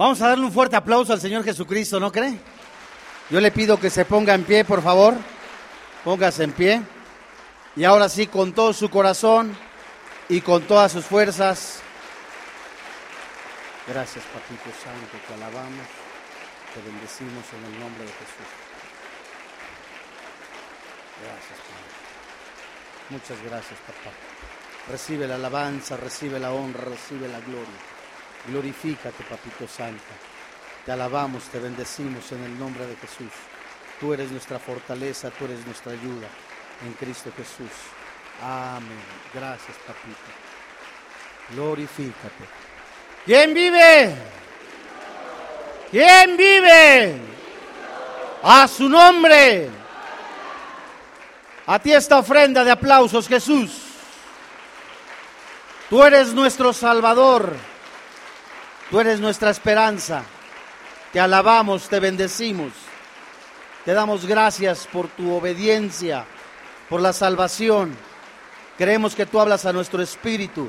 Vamos a darle un fuerte aplauso al Señor Jesucristo, ¿no cree? Yo le pido que se ponga en pie, por favor. Póngase en pie. Y ahora sí, con todo su corazón y con todas sus fuerzas. Gracias, Papito Santo, te alabamos, te bendecimos en el nombre de Jesús. Gracias, Padre. Muchas gracias, papá. Recibe la alabanza, recibe la honra, recibe la gloria. Glorifícate, Papito Santo. Te alabamos, te bendecimos en el nombre de Jesús. Tú eres nuestra fortaleza, tú eres nuestra ayuda en Cristo Jesús. Amén. Gracias, Papito. Glorifícate. ¿Quién vive? ¿Quién vive? A su nombre. A ti esta ofrenda de aplausos, Jesús. Tú eres nuestro Salvador. Tú eres nuestra esperanza. Te alabamos, te bendecimos. Te damos gracias por tu obediencia, por la salvación. Creemos que tú hablas a nuestro espíritu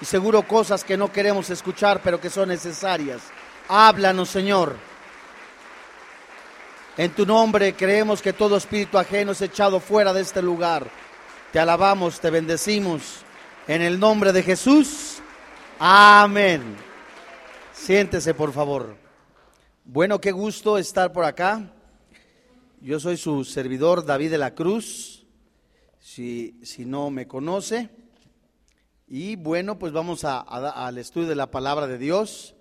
y seguro cosas que no queremos escuchar, pero que son necesarias. Háblanos, Señor. En tu nombre creemos que todo espíritu ajeno es echado fuera de este lugar. Te alabamos, te bendecimos. En el nombre de Jesús. Amén. Siéntese, por favor. Bueno, qué gusto estar por acá. Yo soy su servidor David de la Cruz, si, si no me conoce. Y bueno, pues vamos a, al estudio de la palabra de Dios.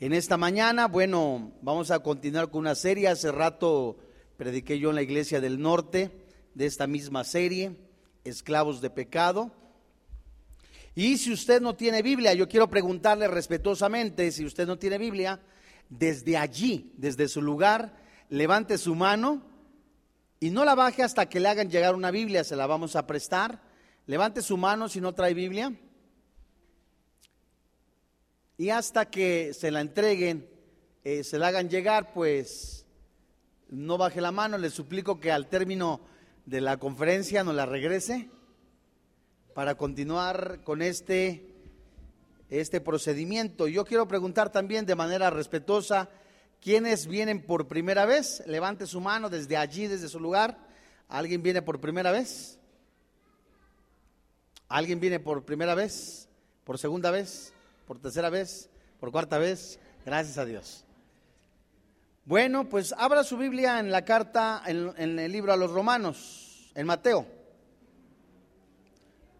En esta mañana, bueno, vamos a continuar con una serie. Hace rato prediqué yo en la iglesia del norte de esta misma serie, Esclavos de Pecado. Y si usted no tiene Biblia, yo quiero preguntarle respetuosamente, si usted no tiene Biblia, desde allí, desde su lugar, levante su mano y no la baje hasta que le hagan llegar una Biblia, se la vamos a prestar. Levante su mano si no trae Biblia. Y hasta que se la entreguen, eh, se la hagan llegar, pues no baje la mano, le suplico que al término de la conferencia nos la regrese para continuar con este, este procedimiento. Yo quiero preguntar también de manera respetuosa, ¿quiénes vienen por primera vez? Levante su mano desde allí, desde su lugar. ¿Alguien viene por primera vez? ¿Alguien viene por primera vez? ¿Por segunda vez? por tercera vez, por cuarta vez, gracias a Dios. Bueno, pues abra su Biblia en la carta, en, el libro a los romanos, en Mateo.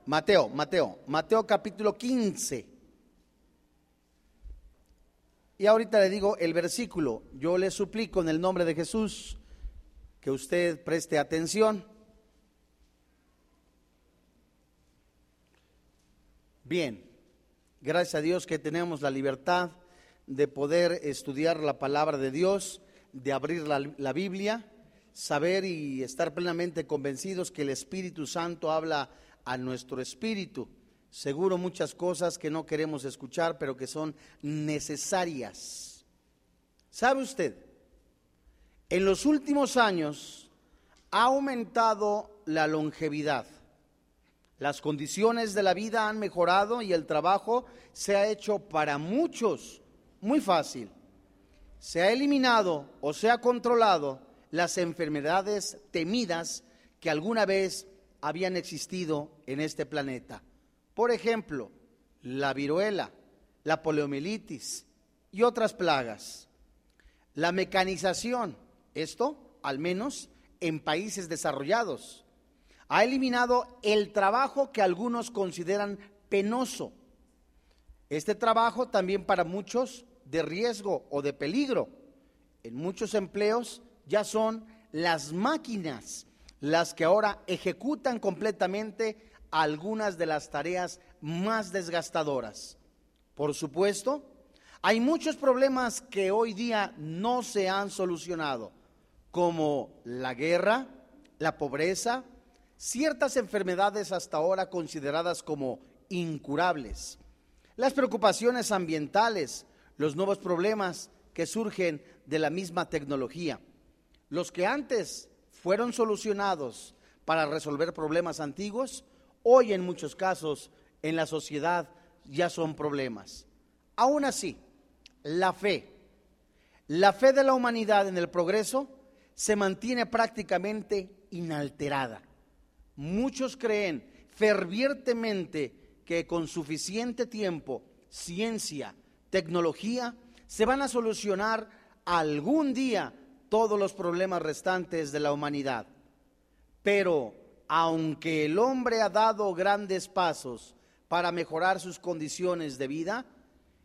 Mateo, Mateo, Mateo capítulo 15. Y ahorita le digo el versículo. Yo le suplico en el nombre de Jesús que usted preste atención. Bien, Gracias a Dios que tenemos la libertad de poder estudiar la palabra de Dios, de abrir la, Biblia, saber y estar plenamente convencidos que el Espíritu Santo habla a nuestro espíritu. Seguro muchas cosas que no queremos escuchar, pero que son necesarias. ¿Sabe usted? En los últimos años ha aumentado la longevidad. Las condiciones de la vida han mejorado y el trabajo se ha hecho para muchos muy fácil. Se ha eliminado o se ha controlado las enfermedades temidas que alguna vez habían existido en este planeta. Por ejemplo, la viruela, la poliomielitis y otras plagas. La mecanización, esto al menos en países desarrollados ha eliminado el trabajo que algunos consideran penoso. Este trabajo también para muchos de riesgo o de peligro. En muchos empleos ya son las máquinas las que ahora ejecutan completamente algunas de las tareas más desgastadoras. Por supuesto, hay muchos problemas que hoy día no se han solucionado, como la guerra, la pobreza, ciertas enfermedades hasta ahora consideradas como incurables, las preocupaciones ambientales, los nuevos problemas que surgen de la misma tecnología, los que antes fueron solucionados para resolver problemas antiguos, hoy en muchos casos en la sociedad ya son problemas. Aún así, la fe. La fe de la humanidad en el progreso se mantiene prácticamente inalterada. Muchos creen fervientemente que con suficiente tiempo, ciencia, tecnología, se van a solucionar algún día todos los problemas restantes de la humanidad. Pero aunque el hombre ha dado grandes pasos para mejorar sus condiciones de vida,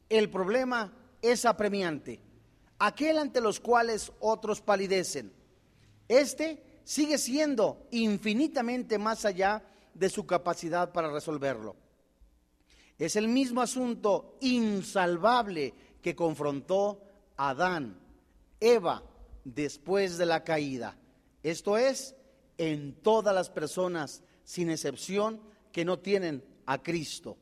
el problema es apremiante, aquel ante los cuales otros palidecen. Este sigue siendo infinitamente más allá de su capacidad para resolverlo. Es el mismo asunto insalvable que confrontó Adán, Eva, después de la caída. Esto es, en todas las personas, sin excepción, que no tienen a Cristo.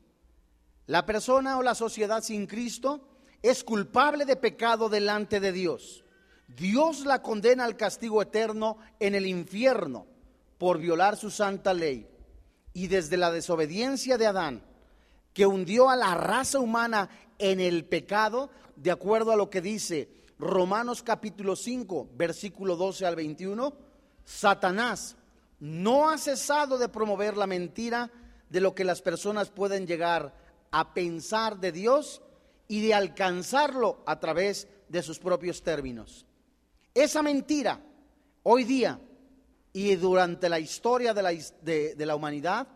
La persona o la sociedad sin Cristo es culpable de pecado delante de Dios. Dios la condena al castigo eterno en el infierno por violar su santa ley. Y desde la desobediencia de Adán, que hundió a la raza humana en el pecado, de acuerdo a lo que dice Romanos capítulo 5, versículo 12 al 21, Satanás no ha cesado de promover la mentira de lo que las personas pueden llegar a pensar de Dios y de alcanzarlo a través de sus propios términos. Esa mentira, hoy día y durante la historia de la, de, la humanidad,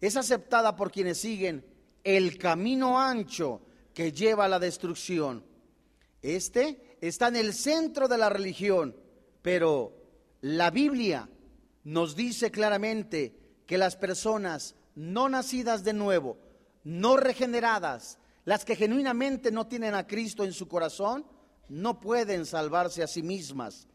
es aceptada por quienes siguen el camino ancho que lleva a la destrucción. Este está en el centro de la religión, pero la Biblia nos dice claramente que las personas no nacidas de nuevo, no regeneradas, las que genuinamente no tienen a Cristo en su corazón, no pueden salvarse a sí mismas.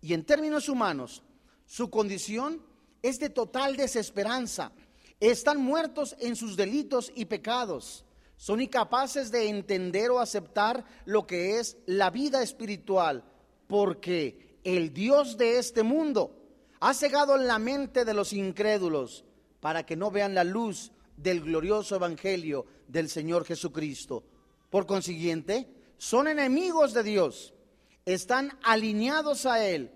Y en términos humanos, su condición es de total desesperanza. Están muertos en sus delitos y pecados son incapaces de entender o aceptar lo que es la vida espiritual, porque el Dios de este mundo ha cegado la mente de los incrédulos para que no vean la luz del glorioso evangelio del Señor Jesucristo. Por consiguiente, son enemigos de Dios, están alineados a Él,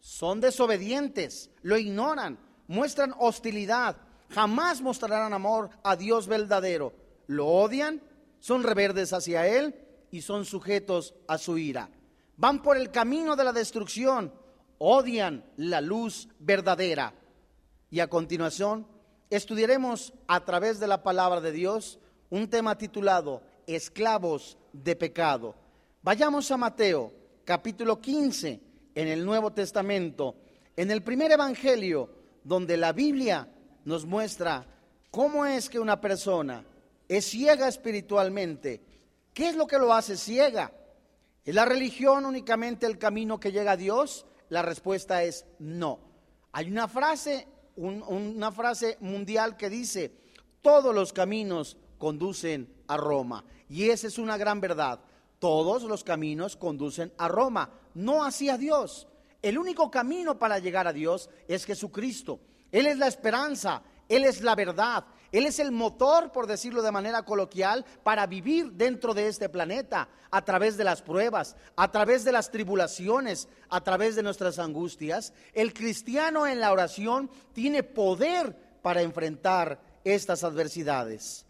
son desobedientes, lo ignoran, muestran hostilidad, jamás mostrarán amor a Dios verdadero lo odian, son reverdes hacia Él y son sujetos a su ira. Van por el camino de la destrucción, odian la luz verdadera. Y a continuación estudiaremos a través de la palabra de Dios un tema titulado Esclavos de pecado. Vayamos a Mateo capítulo 15 en el Nuevo Testamento, en el primer Evangelio, donde la Biblia nos muestra cómo es que una persona es ciega espiritualmente. ¿Qué es lo que lo hace ciega? ¿Es la religión únicamente el camino que llega a Dios? La respuesta es no. Hay una frase, una frase mundial que dice, todos los caminos conducen a Roma. Y esa es una gran verdad. Todos los caminos conducen a Roma, no hacia Dios. El único camino para llegar a Dios es Jesucristo. Él es la esperanza, Él es la verdad, él es el motor, por decirlo de manera coloquial, para vivir dentro de este planeta, a través de las pruebas, a través de las tribulaciones, a través de nuestras angustias. El cristiano en la oración tiene poder para enfrentar estas adversidades.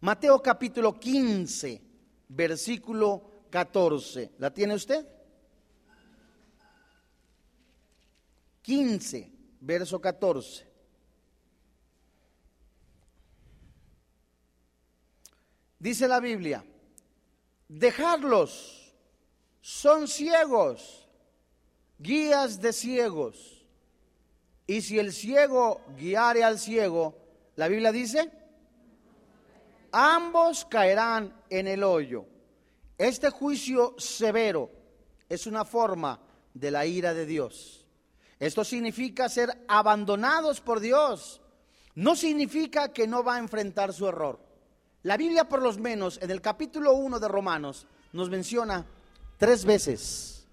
Mateo capítulo 15, versículo 14. ¿La tiene usted? 15, verso 14. Dice la Biblia, dejarlos, son ciegos, guías de ciegos. Y si el ciego guiare al ciego, la Biblia dice, ambos caerán en el hoyo. Este juicio severo es una forma de la ira de Dios. Esto significa ser abandonados por Dios. No significa que no va a enfrentar su error. La Biblia, por lo menos, en el capítulo 1 de Romanos, nos menciona tres veces,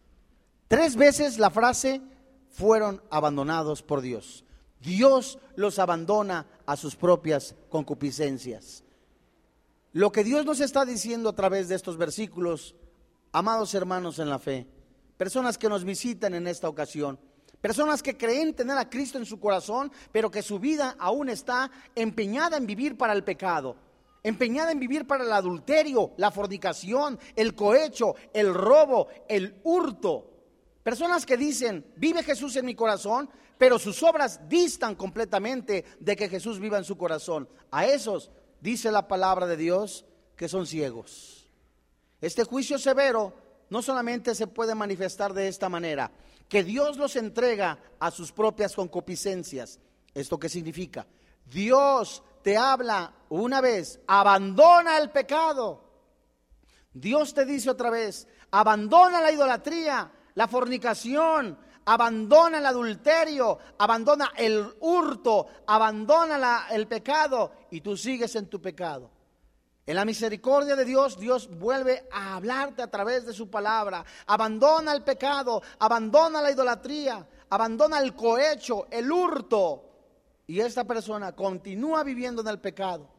tres veces la frase fueron abandonados por Dios. Dios los abandona a sus propias concupiscencias. lo que Dios nos está diciendo a través de estos versículos, amados hermanos en la fe, personas que nos visitan en esta ocasión, personas que creen tener a Cristo en su corazón, pero que su vida aún está empeñada en vivir para el pecado, empeñada en vivir para el adulterio, la fornicación, el cohecho, el robo, el hurto. Personas que dicen, vive Jesús en mi corazón, pero sus obras distan completamente de que Jesús viva en su corazón. A esos dice la palabra de Dios que son ciegos. Este juicio severo no solamente se puede manifestar de esta manera, que Dios los entrega a sus propias concupiscencias. ¿Esto qué significa? Dios te habla una vez, abandona el pecado. Dios te dice otra vez, abandona la idolatría, la fornicación, abandona el adulterio, abandona el hurto, abandona el pecado y tú sigues en tu pecado. En la misericordia de Dios, Dios vuelve a hablarte a través de su palabra. Abandona el pecado, abandona la idolatría, abandona el cohecho, el hurto. Y esta persona continúa viviendo en el pecado.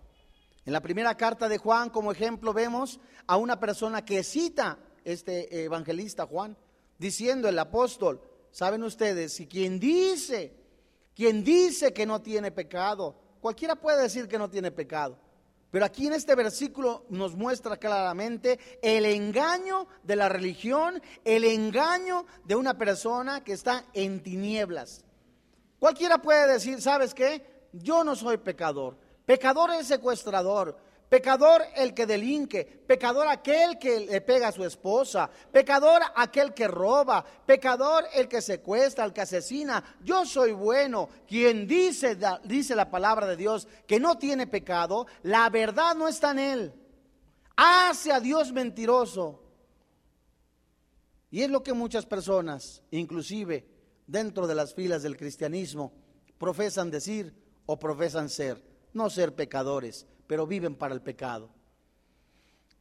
En la primera carta de Juan, como ejemplo, vemos a una persona que cita este evangelista Juan, diciendo el apóstol, saben ustedes, si quien dice, quien dice que no tiene pecado, cualquiera puede decir que no tiene pecado. Pero aquí en este versículo nos muestra claramente el engaño de la religión, el engaño de una persona que está en tinieblas. Cualquiera puede decir, ¿sabes qué? Yo no soy pecador. Pecador es secuestrador. Pecador el que delinque, pecador aquel que le pega a su esposa, pecador aquel que roba, pecador el que secuestra, el que asesina. Yo soy bueno. Quien dice, dice la palabra de Dios que no tiene pecado, la verdad no está en él. Hace a Dios mentiroso. Y es lo que muchas personas, inclusive dentro de las filas del cristianismo, profesan decir o profesan ser, no ser pecadores pero viven para el pecado.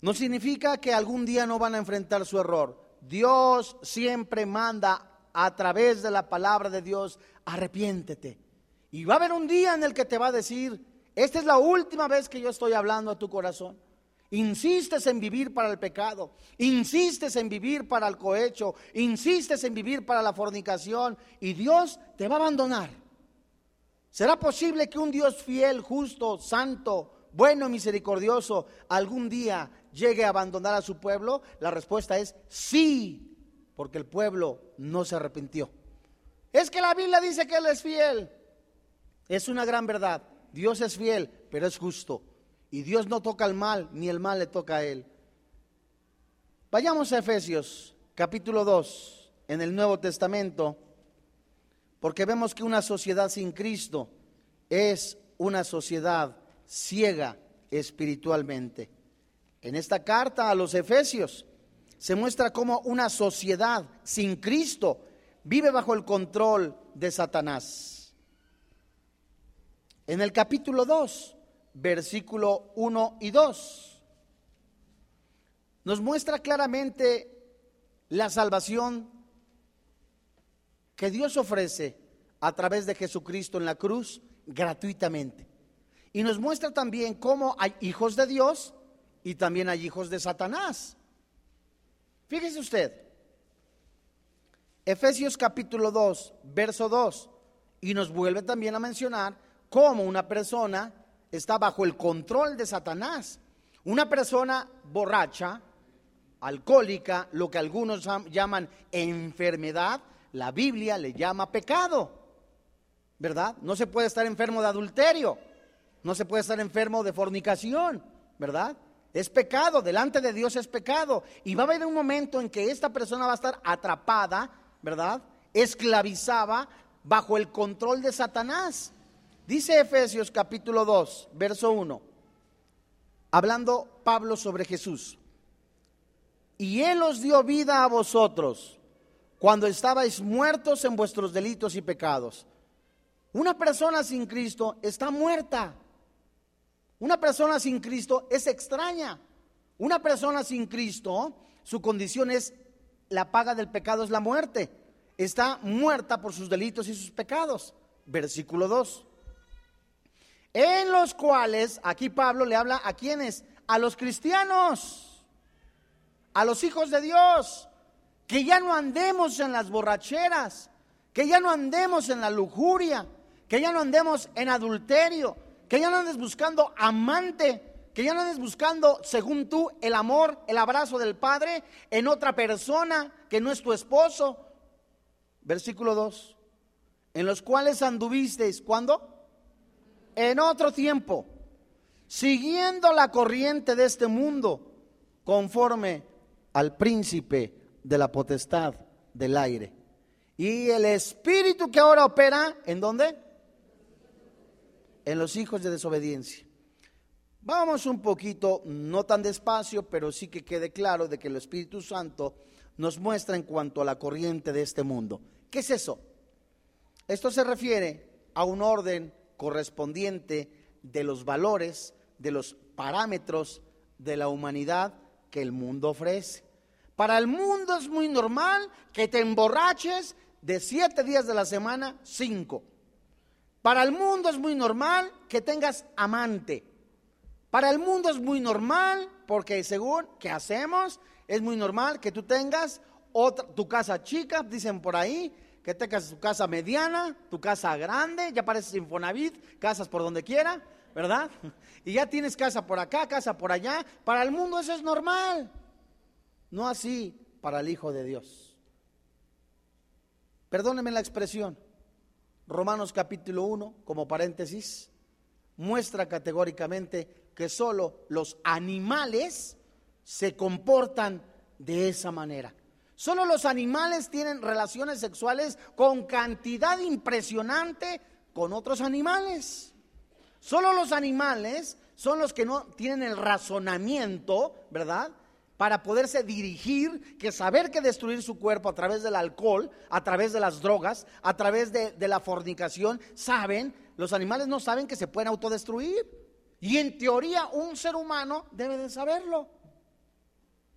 No significa que algún día no van a enfrentar su error. Dios siempre manda a través de la palabra de Dios, arrepiéntete. Y va a haber un día en el que te va a decir, esta es la última vez que yo estoy hablando a tu corazón. Insistes en vivir para el pecado, insistes en vivir para el cohecho, insistes en vivir para la fornicación y Dios te va a abandonar. ¿Será posible que un Dios fiel, justo, santo, bueno, misericordioso, algún día llegue a abandonar a su pueblo? La respuesta es sí, porque el pueblo no se arrepintió. Es que la Biblia dice que Él es fiel. Es una gran verdad. Dios es fiel, pero es justo. Y Dios no toca el mal, ni el mal le toca a Él. Vayamos a Efesios capítulo 2 en el Nuevo Testamento, porque vemos que una sociedad sin Cristo es una sociedad ciega espiritualmente. En esta carta a los Efesios se muestra cómo una sociedad sin Cristo vive bajo el control de Satanás. En el capítulo 2, versículo 1 y 2, nos muestra claramente la salvación que Dios ofrece a través de Jesucristo en la cruz gratuitamente. Y nos muestra también cómo hay hijos de Dios y también hay hijos de Satanás. Fíjese usted, Efesios capítulo 2, verso 2, y nos vuelve también a mencionar cómo una persona está bajo el control de Satanás. Una persona borracha, alcohólica, lo que algunos llaman enfermedad, la Biblia le llama pecado, ¿verdad? No se puede estar enfermo de adulterio no se puede estar enfermo de fornicación, ¿verdad? Es pecado, delante de Dios es pecado. Y va a haber un momento en que esta persona va a estar atrapada, ¿verdad? Esclavizada bajo el control de Satanás. Dice Efesios capítulo 2, verso 1, hablando Pablo sobre Jesús. Y Él os dio vida a vosotros cuando estabais muertos en vuestros delitos y pecados. Una persona sin Cristo está muerta. Una persona sin Cristo es extraña. Una persona sin Cristo, su condición es la paga del pecado es la muerte. Está muerta por sus delitos y sus pecados. Versículo 2. En los cuales, aquí Pablo le habla a quienes, a los cristianos, a los hijos de Dios, que ya no andemos en las borracheras, que ya no andemos en la lujuria, que ya no andemos en adulterio, que ya no andes buscando amante, que ya no andes buscando, según tú, el amor, el abrazo del Padre en otra persona que no es tu esposo. Versículo 2. En los cuales anduvisteis, ¿cuándo? En otro tiempo, siguiendo la corriente de este mundo, conforme al príncipe de la potestad del aire. Y el espíritu que ahora opera, ¿en dónde? En los hijos de desobediencia. Vamos un poquito, no tan despacio, pero sí que quede claro de que el Espíritu Santo nos muestra en cuanto a la corriente de este mundo. ¿Qué es eso? Esto se refiere a un orden correspondiente de los valores, de los parámetros de la humanidad que el mundo ofrece. Para el mundo es muy normal que te emborraches de siete días de la semana, cinco. Para el mundo es muy normal que tengas amante. Para el mundo es muy normal, porque según que hacemos, es muy normal que tú tengas otra, tu casa chica, dicen por ahí, que tengas tu casa mediana, tu casa grande, ya pareces Infonavit, casas por donde quiera, ¿verdad? Y ya tienes casa por acá, casa por allá. Para el mundo eso es normal. No así para el Hijo de Dios. Perdóneme la expresión. Romanos capítulo 1, como paréntesis, muestra categóricamente que solo los animales se comportan de esa manera. Solo los animales tienen relaciones sexuales con cantidad impresionante con otros animales. Solo los animales son los que no tienen el razonamiento, ¿verdad? Para poderse dirigir, que saber que destruir su cuerpo a través del alcohol, a través de las drogas, a través de, de la fornicación, saben, los animales no saben que se pueden autodestruir. Y en teoría un ser humano debe de saberlo.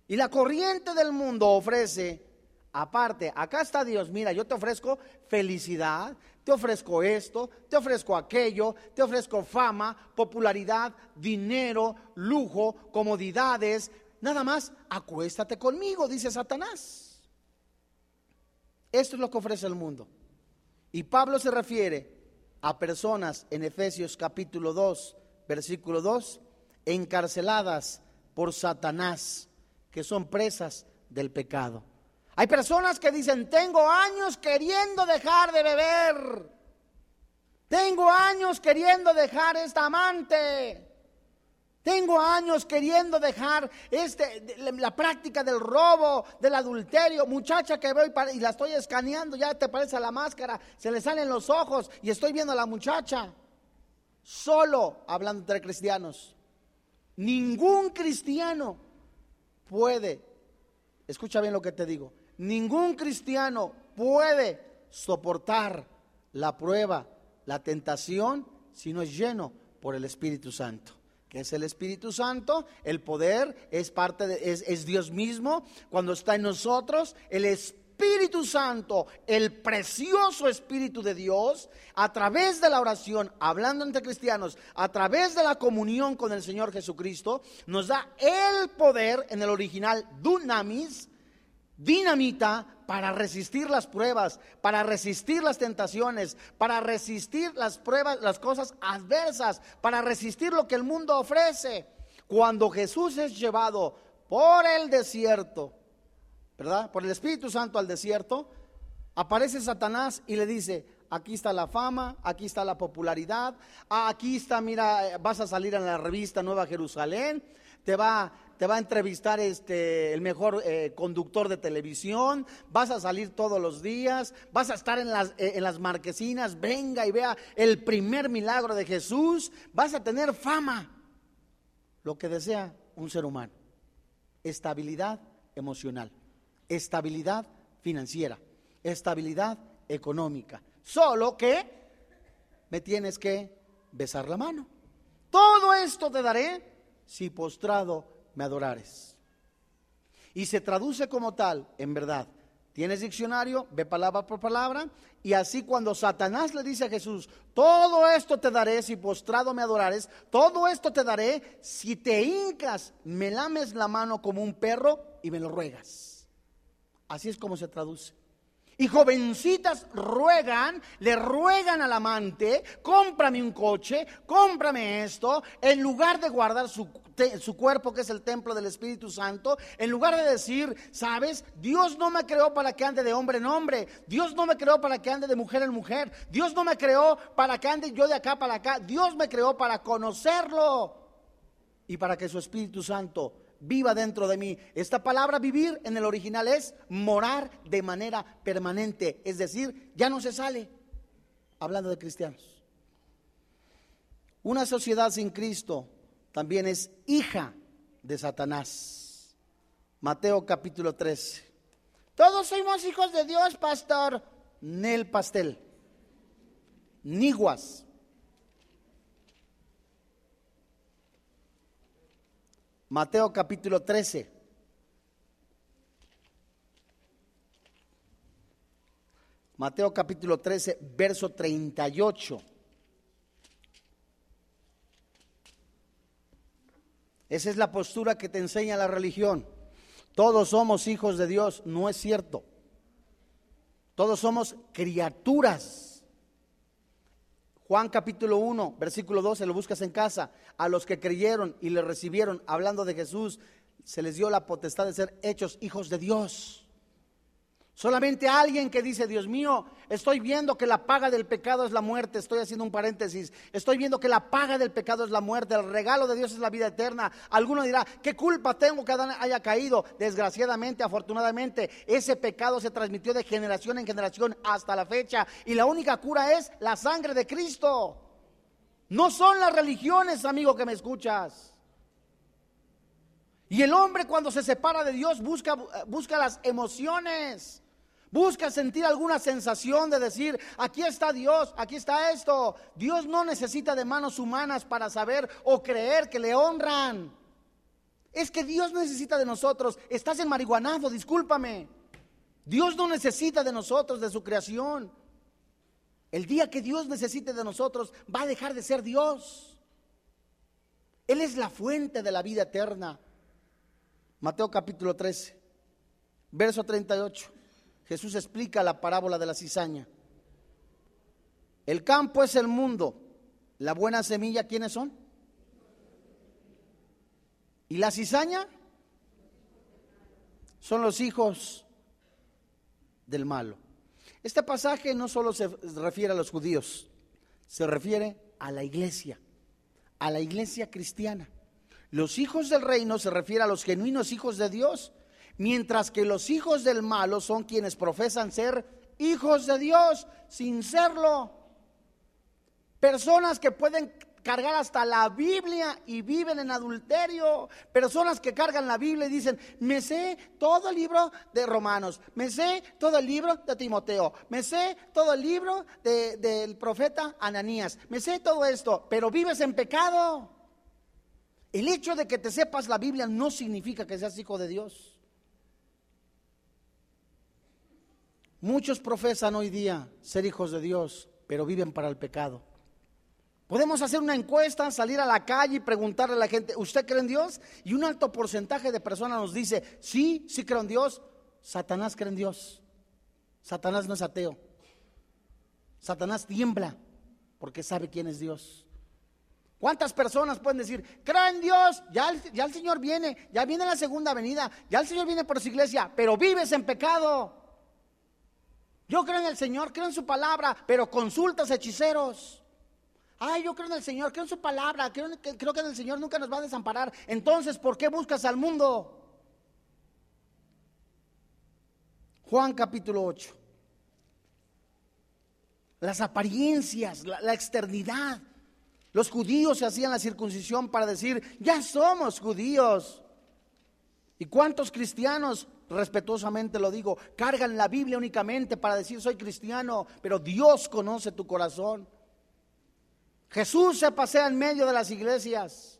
Y la corriente del mundo ofrece, aparte, acá está Dios, mira, yo te ofrezco felicidad, te ofrezco esto, te ofrezco aquello, te ofrezco fama, popularidad, dinero, lujo, comodidades, nada más, acuéstate conmigo, dice Satanás. Esto es lo que ofrece el mundo. Y Pablo se refiere a personas en Efesios capítulo 2, versículo 2, encarceladas por Satanás, que son presas del pecado. Hay personas que dicen, tengo años queriendo dejar de beber, tengo años queriendo dejar esta amante, tengo años queriendo dejar este, la práctica del robo, del adulterio. Muchacha que veo y, y la estoy escaneando, ya te parece la máscara, se le salen los ojos y estoy viendo a la muchacha solo hablando entre cristianos. Ningún cristiano puede, escucha bien lo que te digo, ningún cristiano puede soportar la prueba, la tentación, si no es lleno por el Espíritu Santo. que es el Espíritu Santo? El poder es parte de, es, es Dios mismo. Cuando está en nosotros, el Espíritu Espíritu Santo, el precioso Espíritu de Dios, a través de la oración, hablando entre cristianos, a través de la comunión con el Señor Jesucristo, nos da el poder, en el original dunamis, dinamita, para resistir las pruebas, para resistir las tentaciones, para resistir las pruebas, las cosas adversas, para resistir lo que el mundo ofrece. Cuando Jesús es llevado por el desierto, ¿verdad? Por el Espíritu Santo al desierto, aparece Satanás y le dice, aquí está la fama, aquí está la popularidad, aquí está, mira, vas a salir en la revista Nueva Jerusalén, te va, te va a entrevistar este, el mejor eh, conductor de televisión, vas a salir todos los días, vas a estar en las, eh, en las marquesinas, venga y vea el primer milagro de Jesús, vas a tener fama, lo que desea un ser humano, estabilidad emocional estabilidad financiera, estabilidad económica. Solo que me tienes que besar la mano. Todo esto te daré si postrado me adorares. Y se traduce como tal, en verdad, Tienes diccionario, ve palabra por palabra. Y así cuando Satanás le dice a Jesús, todo esto te daré si postrado me adorares, todo esto te daré si te hincas, me lames la mano como un perro y me lo ruegas. Así es como se traduce. Y jovencitas ruegan, le ruegan al amante, cómprame un coche, cómprame esto, en lugar de guardar su, cuerpo que es el templo del Espíritu Santo, en lugar de decir, sabes, Dios no me creó para que ande de hombre en hombre, Dios no me creó para que ande de mujer en mujer, Dios no me creó para que ande yo de acá para acá, Dios me creó para conocerlo y para que su Espíritu Santo viva dentro de mí. Esta palabra vivir en el original es morar de manera permanente, es decir, ya no se sale, hablando de cristianos. Una sociedad sin Cristo también es hija de Satanás. Mateo capítulo 13. Todos somos hijos de Dios, pastor. Nel pastel. Niguas. Mateo capítulo 13. Mateo capítulo 13, verso 38. Esa es la postura que te enseña la religión. Todos somos hijos de Dios, no es cierto. Todos somos criaturas Juan capítulo 1, versículo 12, lo buscas en casa. A los que creyeron y le recibieron, hablando de Jesús, se les dio la potestad de ser hechos hijos de Dios. Solamente alguien que dice, Dios mío, estoy viendo que la paga del pecado es la muerte, estoy haciendo un paréntesis, estoy viendo que la paga del pecado es la muerte, el regalo de Dios es la vida eterna. Alguno dirá, ¿qué culpa tengo que Adán haya caído? Desgraciadamente, afortunadamente, ese pecado se transmitió de generación en generación hasta la fecha y la única cura es la sangre de Cristo. No son las religiones, amigo que me escuchas. Y el hombre cuando se separa de Dios busca, busca las emociones. Busca sentir alguna sensación de decir, aquí está Dios, aquí está esto. Dios no necesita de manos humanas para saber o creer que le honran. Es que Dios necesita de nosotros. Estás en marihuanado, discúlpame. Dios no necesita de nosotros, de su creación. El día que Dios necesite de nosotros, va a dejar de ser Dios. Él es la fuente de la vida eterna. Mateo capítulo 13, verso 38. Jesús explica la parábola de la cizaña. El campo es el mundo. La buena semilla, ¿quiénes son? ¿Y la cizaña? Son los hijos del malo. Este pasaje no solo se refiere a los judíos, se refiere a la iglesia, a la iglesia cristiana. Los hijos del reino se refiere a los genuinos hijos de Dios mientras que los hijos del malo son quienes profesan ser hijos de Dios sin serlo. Personas que pueden cargar hasta la Biblia y viven en adulterio. Personas que cargan la Biblia y dicen, me sé todo el libro de Romanos, me sé todo el libro de Timoteo, me sé todo el libro del profeta Ananías, me sé todo esto, pero vives en pecado. El hecho de que te sepas la Biblia no significa que seas hijo de Dios. Muchos profesan hoy día ser hijos de Dios, pero viven para el pecado. Podemos hacer una encuesta, salir a la calle y preguntarle a la gente, ¿usted cree en Dios? Y un alto porcentaje de personas nos dice, sí, sí creo en Dios. Satanás cree en Dios. Satanás no es ateo. Satanás tiembla porque sabe quién es Dios. ¿Cuántas personas pueden decir, creo en Dios, ya el, ya el Señor viene, ya viene la segunda venida, ya el Señor viene por su iglesia, pero vives en pecado? Yo creo en el Señor, creo en su palabra, pero consultas hechiceros. Ay, yo creo en el Señor, creo en su palabra, creo, creo que el Señor nunca nos va a desamparar. Entonces, ¿por qué buscas al mundo? Juan capítulo 8. Las apariencias, la, la externidad. Los judíos se hacían la circuncisión para decir, ya somos judíos. ¿Y cuántos cristianos respetuosamente lo digo, cargan la Biblia únicamente para decir soy cristiano, pero Dios conoce tu corazón. Jesús se pasea en medio de las iglesias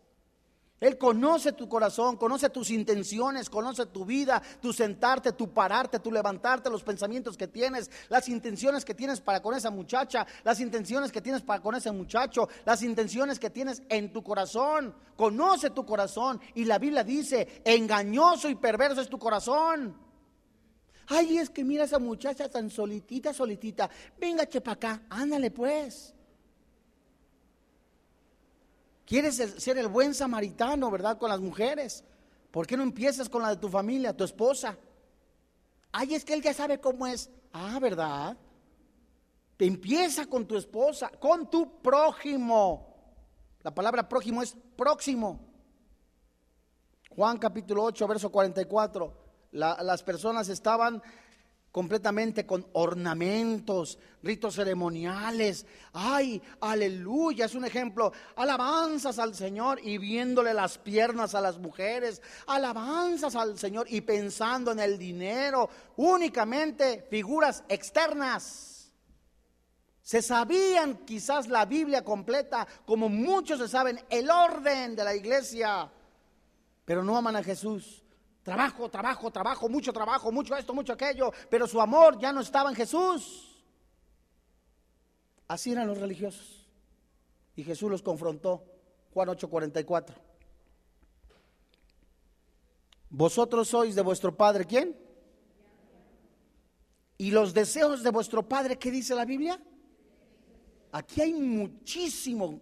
Él conoce tu corazón, conoce tus intenciones, conoce tu vida, tu sentarte, tu pararte, tu levantarte, los pensamientos que tienes, las intenciones que tienes para con esa muchacha, las intenciones que tienes para con ese muchacho, las intenciones que tienes en tu corazón. Conoce tu corazón y la Biblia dice, engañoso y perverso es tu corazón. Ay, es que mira esa muchacha tan solitita, solitita. Venga, chepa acá, ándale pues. Quieres ser el buen samaritano, ¿verdad? Con las mujeres. ¿Por qué no empiezas con la de tu familia, tu esposa? Ay, es que él ya sabe cómo es. Ah, ¿verdad? Te empieza con tu esposa, con tu prójimo. La palabra prójimo es próximo. Juan capítulo 8, verso 44. las personas estaban completamente con ornamentos, ritos ceremoniales. Ay, aleluya, es un ejemplo. Alabanzas al Señor y viéndole las piernas a las mujeres. Alabanzas al Señor y pensando en el dinero. Únicamente figuras externas. Se sabían quizás la Biblia completa, como muchos se saben el orden de la iglesia, pero no aman a Jesús. Trabajo, trabajo, trabajo, mucho trabajo, mucho esto, mucho aquello, pero su amor ya no estaba en Jesús. Así eran los religiosos. Y Jesús los confrontó. Juan 8:44. Vosotros sois de vuestro Padre, ¿quién? Y los deseos de vuestro Padre, ¿qué dice la Biblia? Aquí hay muchísimo,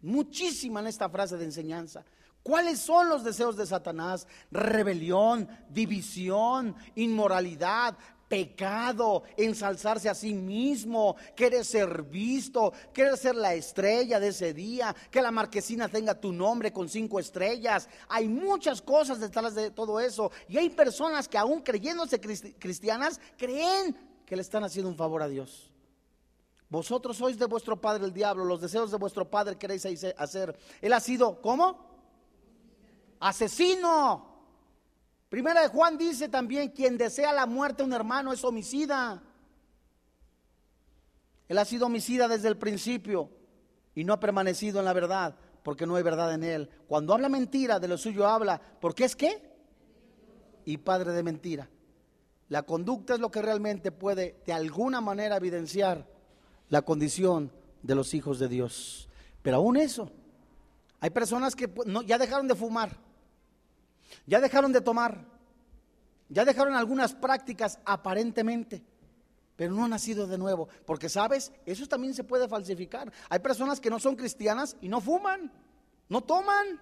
muchísima en esta frase de enseñanza. ¿Cuáles son los deseos de Satanás? Rebelión, división, inmoralidad, pecado, ensalzarse a sí mismo, querer ser visto, querer ser la estrella de ese día, que la marquesina tenga tu nombre con cinco estrellas. Hay muchas cosas detrás de todo eso. Y hay personas que aún creyéndose cristianas, creen que le están haciendo un favor a Dios. Vosotros sois de vuestro padre el diablo, los deseos de vuestro padre queréis hacer. Él ha sido, ¿cómo? Asesino. Primera de Juan dice también, quien desea la muerte de un hermano es homicida. Él ha sido homicida desde el principio y no ha permanecido en la verdad porque no hay verdad en él. Cuando habla mentira, de lo suyo habla, porque es qué? Y padre de mentira. La conducta es lo que realmente puede de alguna manera evidenciar la condición de los hijos de Dios. Pero aún eso, hay personas que ya dejaron de fumar ya dejaron de tomar, ya dejaron algunas prácticas aparentemente, pero no han nacido de nuevo, porque sabes, eso también se puede falsificar. Hay personas que no son cristianas y no fuman, no toman.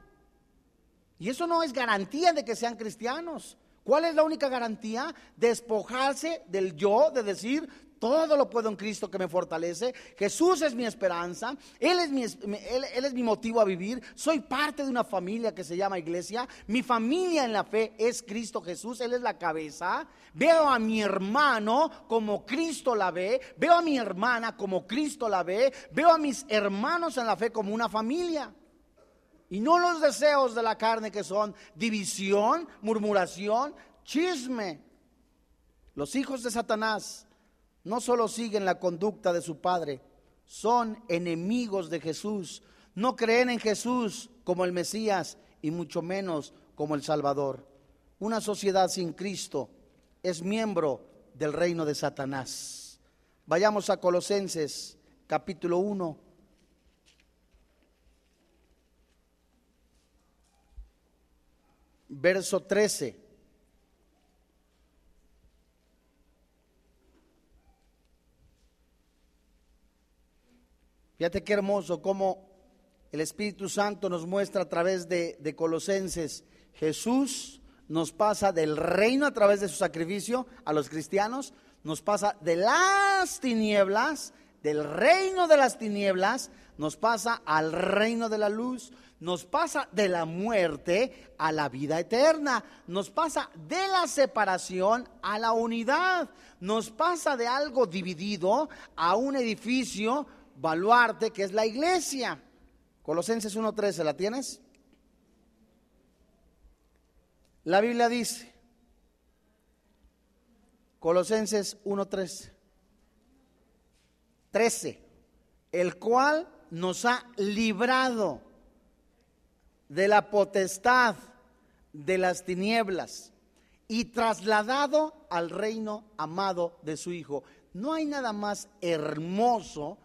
Y eso no es garantía de que sean cristianos. ¿Cuál es la única garantía? Despojarse del yo, de decir, todo lo puedo en Cristo que me fortalece. Jesús es mi esperanza. Él es mi, él, es mi motivo a vivir. Soy parte de una familia que se llama iglesia. Mi familia en la fe es Cristo Jesús. Él es la cabeza. Veo a mi hermano como Cristo la ve. Veo a mi hermana como Cristo la ve. Veo a mis hermanos en la fe como una familia. Y no los deseos de la carne que son división, murmuración, chisme. Los hijos de Satanás no solo siguen la conducta de su padre, son enemigos de Jesús, no creen en Jesús como el Mesías y mucho menos como el Salvador. Una sociedad sin Cristo es miembro del reino de Satanás. Vayamos a Colosenses capítulo 1. Verso 13. Fíjate qué hermoso cómo el Espíritu Santo nos muestra a través de, de, Colosenses. Jesús nos pasa del reino a través de su sacrificio a los cristianos, nos pasa de las tinieblas, del reino de las tinieblas, nos pasa al reino de la luz, nos pasa de la muerte a la vida eterna, nos pasa de la separación a la unidad, nos pasa de algo dividido a un edificio baluarte que es la iglesia. Colosenses 1.13, ¿la tienes? La Biblia dice, Colosenses 1.13, 13, el cual nos ha librado de la potestad de las tinieblas y trasladado al reino amado de su Hijo. No hay nada más hermoso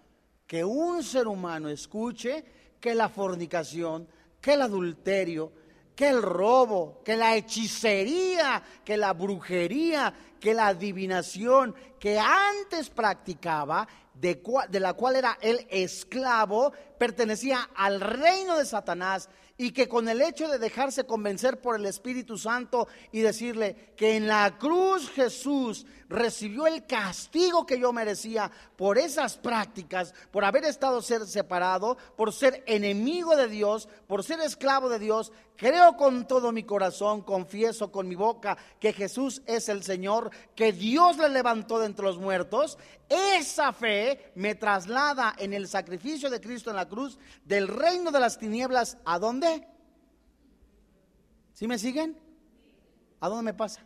que un ser humano escuche que la fornicación, que el adulterio, que el robo, que la hechicería, que la brujería, que la adivinación que antes practicaba, de, de, la cual era el esclavo, pertenecía al reino de Satanás y que con el hecho de dejarse convencer por el Espíritu Santo y decirle que en la cruz Jesús recibió el castigo que yo merecía por esas prácticas, por haber estado ser separado, por ser enemigo de Dios, por ser esclavo de Dios, creo con todo mi corazón, confieso con mi boca que Jesús es el Señor, que Dios le levantó de entre los muertos, esa fe me traslada en el sacrificio de Cristo en la cruz del reino de las tinieblas, ¿a dónde? ¿Sí me siguen? ¿A dónde me pasa?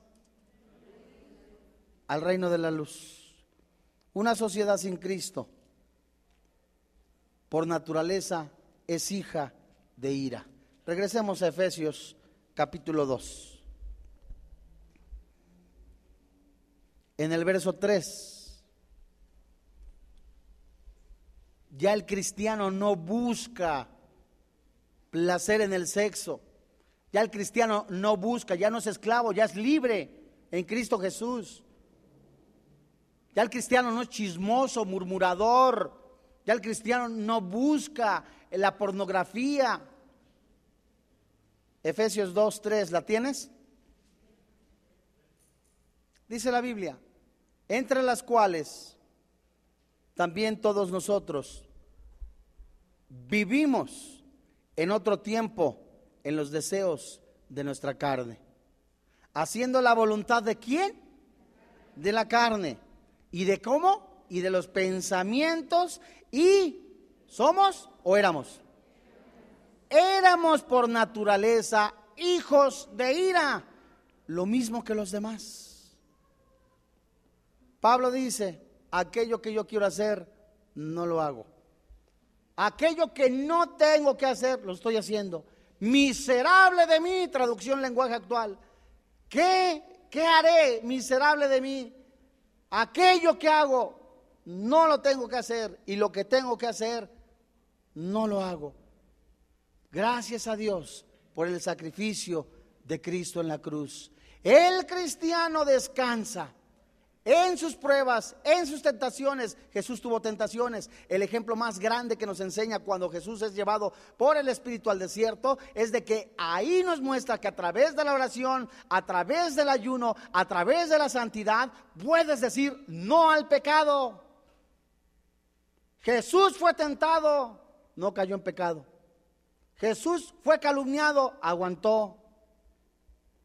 Al reino de la luz. Una sociedad sin Cristo, por naturaleza, es hija de ira. Regresemos a Efesios capítulo 2. En el verso 3, ya el cristiano no busca placer en el sexo. Ya el cristiano no busca, ya no es esclavo, ya es libre en Cristo Jesús. Ya el cristiano no es chismoso, murmurador. Ya el cristiano no busca la pornografía. Efesios 2, 3, ¿la tienes? Dice la Biblia, entre las cuales también todos nosotros vivimos en otro tiempo en los deseos de nuestra carne, haciendo la voluntad de quién? De la carne. ¿Y de cómo? Y de los pensamientos. ¿Y somos o éramos? Éramos por naturaleza hijos de ira, lo mismo que los demás. Pablo dice, aquello que yo quiero hacer, no lo hago. Aquello que no tengo que hacer, lo estoy haciendo. Miserable de mí, traducción lenguaje actual. ¿Qué, qué haré, miserable de mí? Aquello que hago, no lo tengo que hacer. Y lo que tengo que hacer, no lo hago. Gracias a Dios por el sacrificio de Cristo en la cruz. El cristiano descansa en sus pruebas, en sus tentaciones, Jesús tuvo tentaciones. El ejemplo más grande que nos enseña cuando Jesús es llevado por el Espíritu al desierto es de que ahí nos muestra que a través de la oración, a través del ayuno, a través de la santidad, puedes decir no al pecado. Jesús fue tentado, no cayó en pecado. Jesús fue calumniado, aguantó.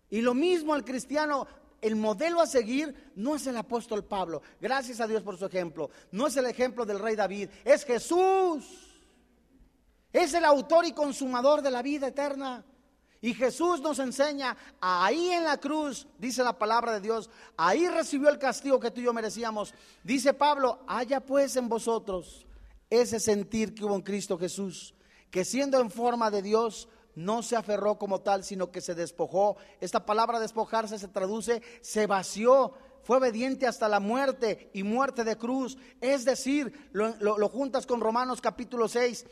Y lo mismo al cristiano, el modelo a seguir no es el apóstol Pablo, gracias a Dios por su ejemplo, no es el ejemplo del rey David, es Jesús. Es el autor y consumador de la vida eterna. Y Jesús nos enseña, ahí en la cruz, dice la palabra de Dios, ahí recibió el castigo que tú y yo merecíamos. Dice Pablo, haya pues en vosotros ese sentir que hubo en Cristo Jesús, que siendo en forma de Dios, no se aferró como tal, sino que se despojó. Esta palabra despojarse se traduce, se vació, fue obediente hasta la muerte y muerte de cruz. Es decir, lo, juntas con Romanos capítulo 6.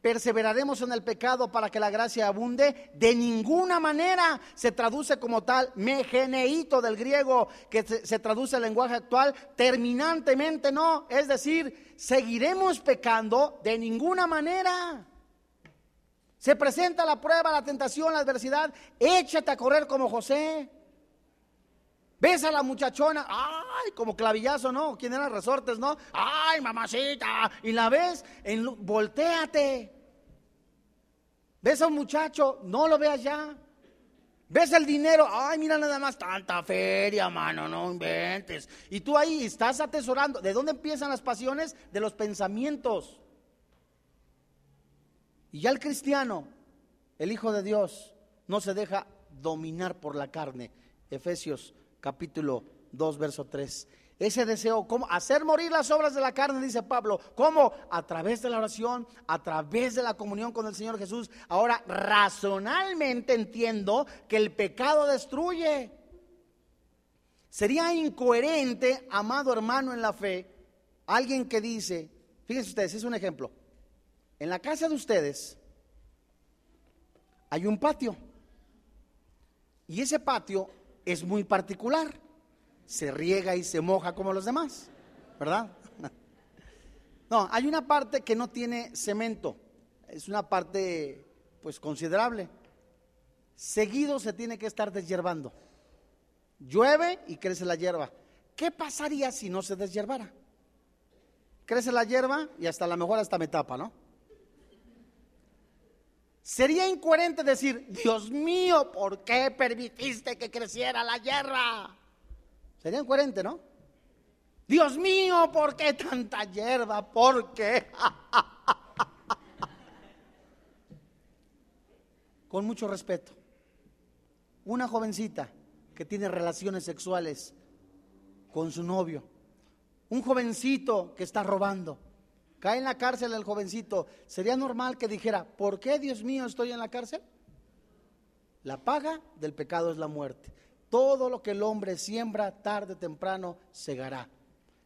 Perseveraremos en el pecado para que la gracia abunde. De ninguna manera se traduce como tal, megeneito del griego, que se, se traduce el lenguaje actual, terminantemente no. Es decir, seguiremos pecando de ninguna manera. Se presenta la prueba, la tentación, la adversidad. Échate a correr como José. Ves a la muchachona, ay, como clavillazo, ¿no? ¿Quién era resortes, no? Ay, mamacita. Y la ves, en, volteate. Ves a un muchacho, no lo veas ya. Ves el dinero, ay, mira nada más tanta feria, mano, no inventes. Y tú ahí estás atesorando. ¿De dónde empiezan las pasiones? De los pensamientos. Y ya el cristiano, el Hijo de Dios, no se deja dominar por la carne. Efesios capítulo 2, verso 3. Ese deseo, ¿cómo? Hacer morir las obras de la carne, dice Pablo. ¿Cómo? A través de la oración, a través de la comunión con el Señor Jesús. Ahora, razonalmente entiendo que el pecado destruye. Sería incoherente, amado hermano en la fe, alguien que dice, fíjense ustedes, es un ejemplo. En la casa de ustedes hay un patio. Y ese patio es muy particular. Se riega y se moja como los demás, ¿verdad? No, hay una parte que no tiene cemento. Es una parte pues considerable. Seguido se tiene que estar deshiervando. Llueve y crece la hierba. ¿Qué pasaría si no se deshiervara? Crece la hierba y hasta la mejor hasta me tapa, ¿no? Sería incoherente decir, Dios mío, ¿por qué permitiste que creciera la hierba? Sería incoherente, ¿no? Dios mío, ¿por qué tanta hierba? ¿Por qué? Con mucho respeto. Una jovencita que tiene relaciones sexuales con su novio. Un jovencito que está robando cae en la cárcel el jovencito, ¿sería normal que dijera, ¿por qué Dios mío estoy en la cárcel? La paga del pecado es la muerte. Todo lo que el hombre siembra, tarde o temprano, segará.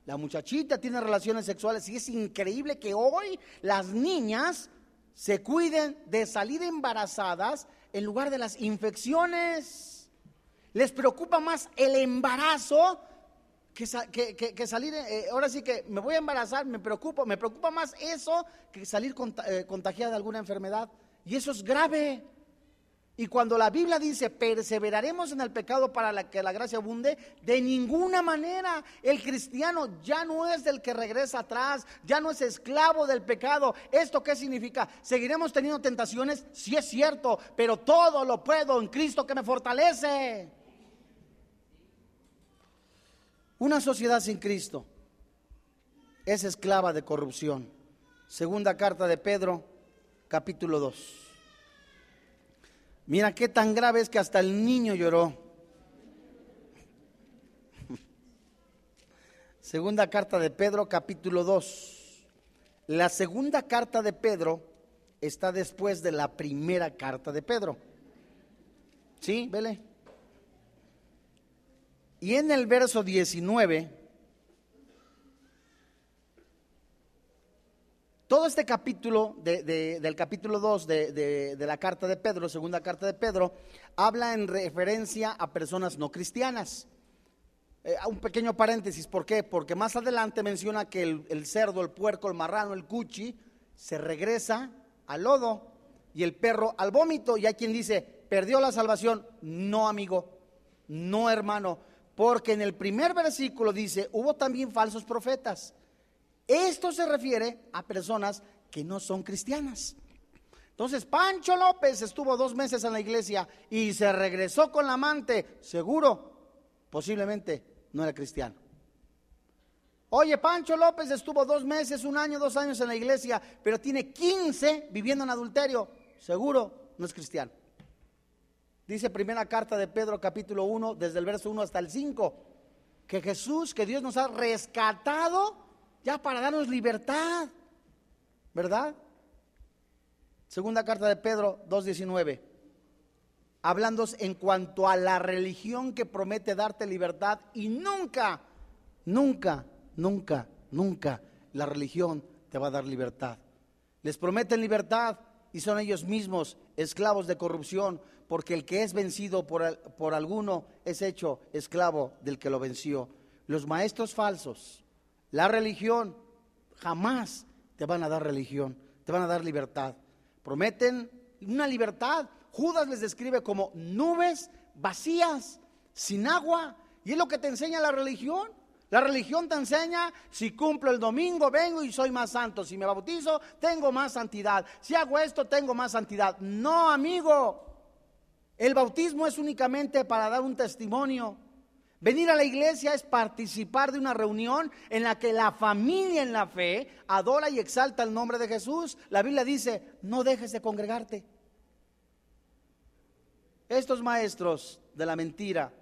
La muchachita tiene relaciones sexuales y es increíble que hoy las niñas se cuiden de salir embarazadas en lugar de las infecciones. Les preocupa más el embarazo que, salir, eh, ahora sí que me voy a embarazar, me preocupo, me preocupa más eso que salir eh, contagiada de alguna enfermedad. Y eso es grave. Y cuando la Biblia dice, perseveraremos en el pecado para que la gracia abunde, de ninguna manera el cristiano ya no es del que regresa atrás, ya no es esclavo del pecado. ¿Esto qué significa? ¿Seguiremos teniendo tentaciones? Sí es cierto, pero todo lo puedo en Cristo que me fortalece. Una sociedad sin Cristo es esclava de corrupción. Segunda carta de Pedro, capítulo 2. Mira qué tan grave es que hasta el niño lloró. Segunda carta de Pedro, capítulo 2. La segunda carta de Pedro está después de la primera carta de Pedro. ¿Sí? Vele. Y en el verso 19, todo este capítulo, del capítulo 2 de, la carta de Pedro, segunda carta de Pedro, habla en referencia a personas no cristianas. Eh, un pequeño paréntesis, ¿por qué? Porque más adelante menciona que el, el cerdo, el puerco, el marrano, el cuchi, se regresa al lodo y el perro al vómito. Y hay quien dice, perdió la salvación. No, amigo, no, hermano porque en el primer versículo dice, hubo también falsos profetas. Esto se refiere a personas que no son cristianas. Entonces, Pancho López estuvo dos meses en la iglesia y se regresó con la amante. Seguro, posiblemente no era cristiano. Oye, Pancho López estuvo dos meses, un año, dos años en la iglesia, pero tiene 15 viviendo en adulterio. Seguro no es cristiano. Dice primera carta de Pedro capítulo 1, desde el verso 1 hasta el 5, que Jesús, que Dios nos ha rescatado ya para darnos libertad, ¿verdad? Segunda carta de Pedro 2.19, hablando en cuanto a la religión que promete darte libertad y nunca, nunca, nunca, nunca la religión te va a dar libertad. Les prometen libertad y son ellos mismos esclavos de corrupción porque el que es vencido por, por alguno es hecho esclavo del que lo venció. Los maestros falsos, la religión, jamás te van a dar religión, te van a dar libertad. Prometen una libertad. Judas les describe como nubes vacías, sin agua. Y es lo que te enseña la religión. La religión te enseña, si cumplo el domingo, vengo y soy más santo. Si me bautizo, tengo más santidad. Si hago esto, tengo más santidad. No, amigo. El bautismo es únicamente para dar un testimonio. Venir a la iglesia es participar de una reunión en la que la familia en la fe adora y exalta el nombre de Jesús. La Biblia dice, no dejes de congregarte. Estos maestros de la mentira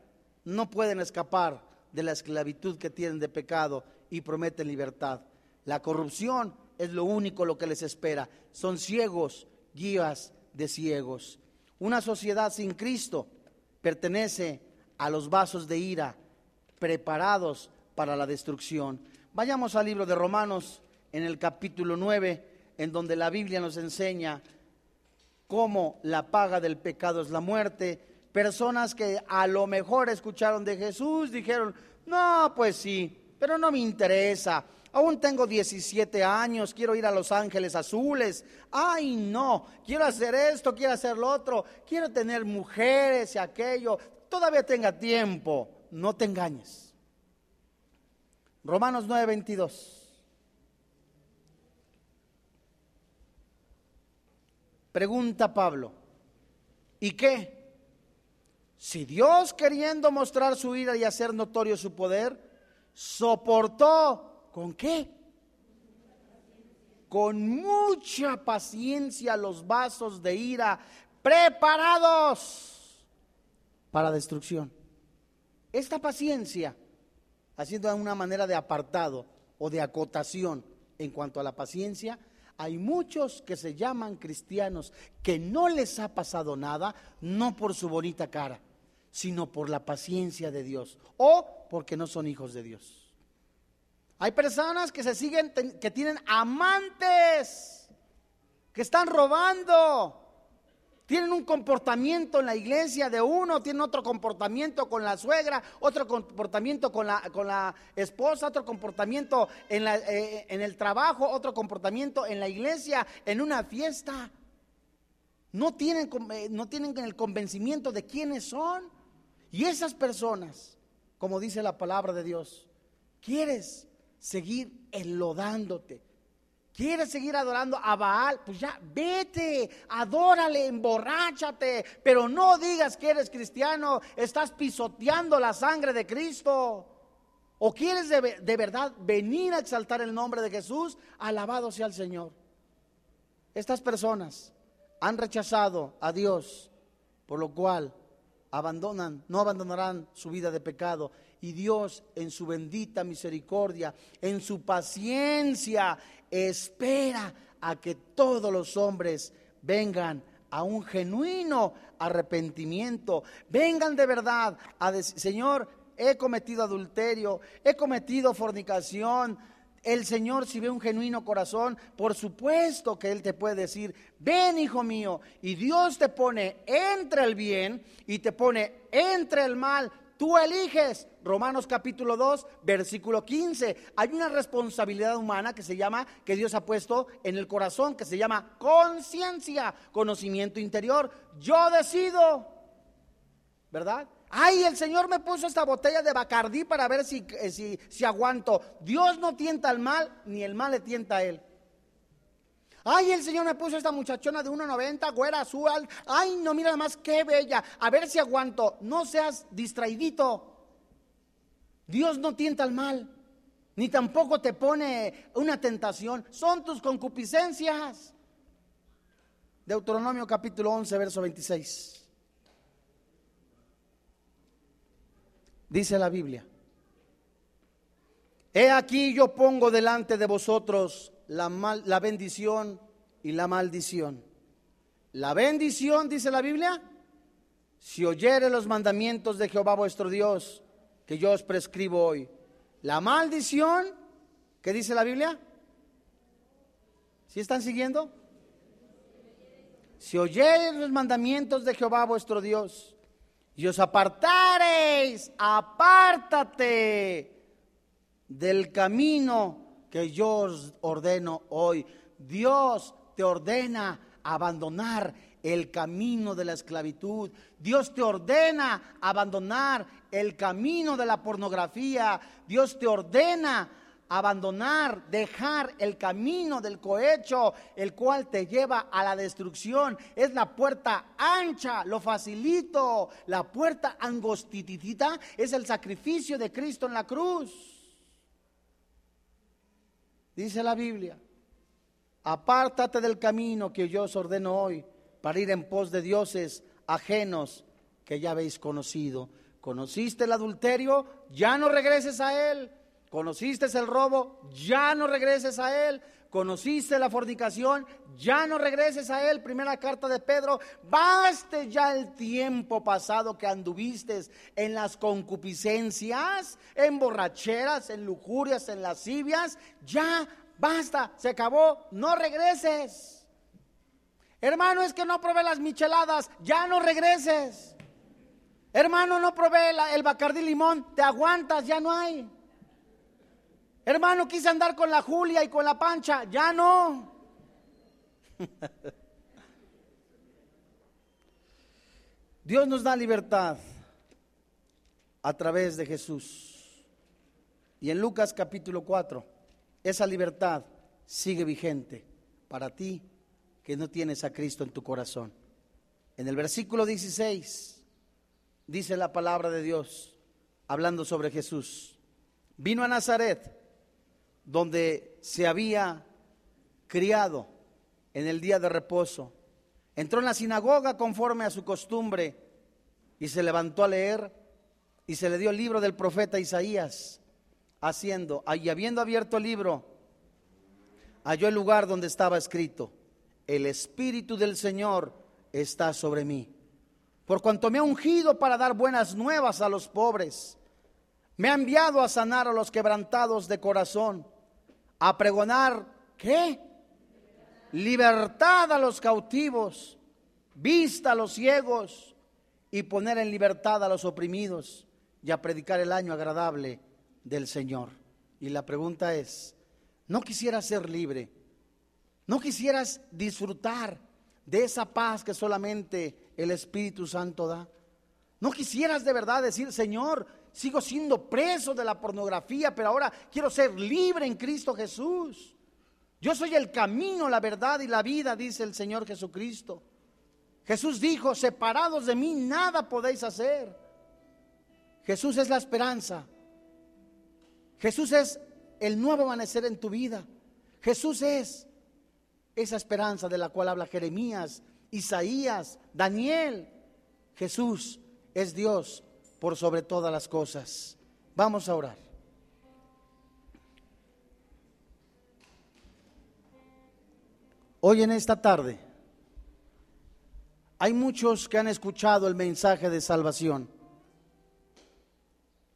no pueden escapar de la esclavitud que tienen de pecado y prometen libertad. La corrupción es lo único lo que les espera. Son ciegos, guías de ciegos. Una sociedad sin Cristo pertenece a los vasos de ira preparados para la destrucción. Vayamos al libro de Romanos en el capítulo 9, en donde la Biblia nos enseña cómo la paga del pecado es la muerte. Personas que a lo mejor escucharon de Jesús dijeron, no, pues sí, pero no me interesa. Aún tengo 17 años, quiero ir a Los Ángeles Azules. Ay, no, quiero hacer esto, quiero hacer lo otro, quiero tener mujeres y aquello. Todavía tenga tiempo, no te engañes. Romanos 9:22. Pregunta Pablo, ¿y qué? Si Dios queriendo mostrar su ira y hacer notorio su poder, soportó, ¿con qué? Con mucha paciencia los vasos de ira preparados para destrucción. Esta paciencia, haciendo una manera de apartado o de acotación en cuanto a la paciencia, hay muchos que se llaman cristianos que no les ha pasado nada, no por su bonita cara, sino por la paciencia de Dios o porque no son hijos de Dios. Hay personas que se siguen, que tienen amantes, que están robando, tienen un comportamiento en la iglesia de uno, tienen otro comportamiento con la suegra, otro comportamiento con la, con la esposa, otro comportamiento en, la, eh, en el trabajo, otro comportamiento en la iglesia, en una fiesta. No tienen, eh, no tienen el convencimiento de quiénes son. Y esas personas, como dice la palabra de Dios, quieres seguir enlodándote, ¿Quieres seguir adorando a Baal? Pues ya, vete, adórale, emborráchate, pero no digas que eres cristiano, estás pisoteando la sangre de Cristo. ¿O quieres de, de verdad venir a exaltar el nombre de Jesús? Alabado sea el Señor. Estas personas han rechazado a Dios, por lo cual abandonan, no abandonarán su vida de pecado. Y Dios en su bendita misericordia, en su paciencia, espera a que todos los hombres vengan a un genuino arrepentimiento, vengan de verdad a decir, Señor, he cometido adulterio, he cometido fornicación. El Señor, si ve un genuino corazón, por supuesto que Él te puede decir, ven hijo mío, y Dios te pone entre el bien y te pone entre el mal, Tú eliges. Romanos capítulo 2, versículo 15. Hay una responsabilidad humana que se llama, que Dios ha puesto en el corazón, que se llama conciencia, conocimiento interior. Yo decido, ¿verdad? Ay, el Señor me puso esta botella de Bacardí para ver si, eh, si, si aguanto. Dios no tienta al mal, ni el mal le tienta a él. Ay, el Señor me puso esta muchachona de 1,90, güera, azul. Ay, no, mira nada más qué bella. A ver si aguanto. No seas distraidito. Dios no tienta al mal, ni tampoco te pone una tentación. Son tus concupiscencias. Deuteronomio capítulo 11, verso 26. Dice la Biblia. He aquí yo pongo delante de vosotros la, la bendición y la maldición. La bendición, dice la Biblia, si oyere los mandamientos de Jehová vuestro Dios, que yo os prescribo hoy. La maldición, ¿qué dice la Biblia? ¿Sí están siguiendo? Si oyereis los mandamientos de Jehová vuestro Dios y os apartareis, apártate del camino que yo os ordeno hoy. Dios te ordena abandonar el camino de la esclavitud. Dios te ordena abandonar el camino de la pornografía. Dios te ordena abandonar, dejar el camino del cohecho, el cual te lleva a la destrucción. Es la puerta ancha, lo facilito. La puerta angostitita es el sacrificio de Cristo en la cruz. Dice la Biblia, apártate del camino que yo os ordeno hoy para ir en pos de dioses ajenos que ya habéis conocido. Conociste el adulterio, ya no regreses a él. Conociste el robo, ya no regreses a él. Conociste la fornicación, ya no regreses a él. Primera carta de Pedro, baste ya el tiempo pasado que anduviste en las concupiscencias, en borracheras, en lujurias, en lascivias. Ya basta, se acabó, no regreses. Hermano, es que no probé las micheladas, ya no regreses. Hermano, no probé el bacardí limón, te aguantas, ya no hay. Hermano, quise andar con la Julia y con la Pancha, ya no. Dios nos da libertad a través de Jesús. Y en Lucas capítulo 4, esa libertad sigue vigente para ti que no tienes a Cristo en tu corazón. En el versículo 16 dice la palabra de Dios, hablando sobre Jesús. Vino a Nazaret, donde se había criado en el día de reposo. Entró en la sinagoga conforme a su costumbre y se levantó a leer y se le dio el libro del profeta Isaías, haciendo, y habiendo abierto el libro, halló el lugar donde estaba escrito, el Espíritu del Señor está sobre mí por cuanto me ha ungido para dar buenas nuevas a los pobres. Me ha enviado a sanar a los quebrantados de corazón, a pregonar, ¿qué? Libertad a los cautivos, vista a los ciegos y poner en libertad a los oprimidos y a predicar el año agradable del Señor. Y la pregunta es, ¿no quisieras ser libre? ¿No quisieras disfrutar de esa paz que solamente el Espíritu Santo da. ¿No quisieras de verdad decir, Señor, sigo siendo preso de la pornografía, pero ahora quiero ser libre en Cristo Jesús? Yo soy el camino, la verdad y la vida, dice el Señor Jesucristo. Jesús dijo, separados de mí nada podéis hacer. Jesús es la esperanza. Jesús es el nuevo amanecer en tu vida. Jesús es esa esperanza de la cual habla Jeremías Isaías, Daniel. Jesús es Dios por sobre todas las cosas. Vamos a orar. Hoy en esta tarde hay muchos que han escuchado el mensaje de salvación,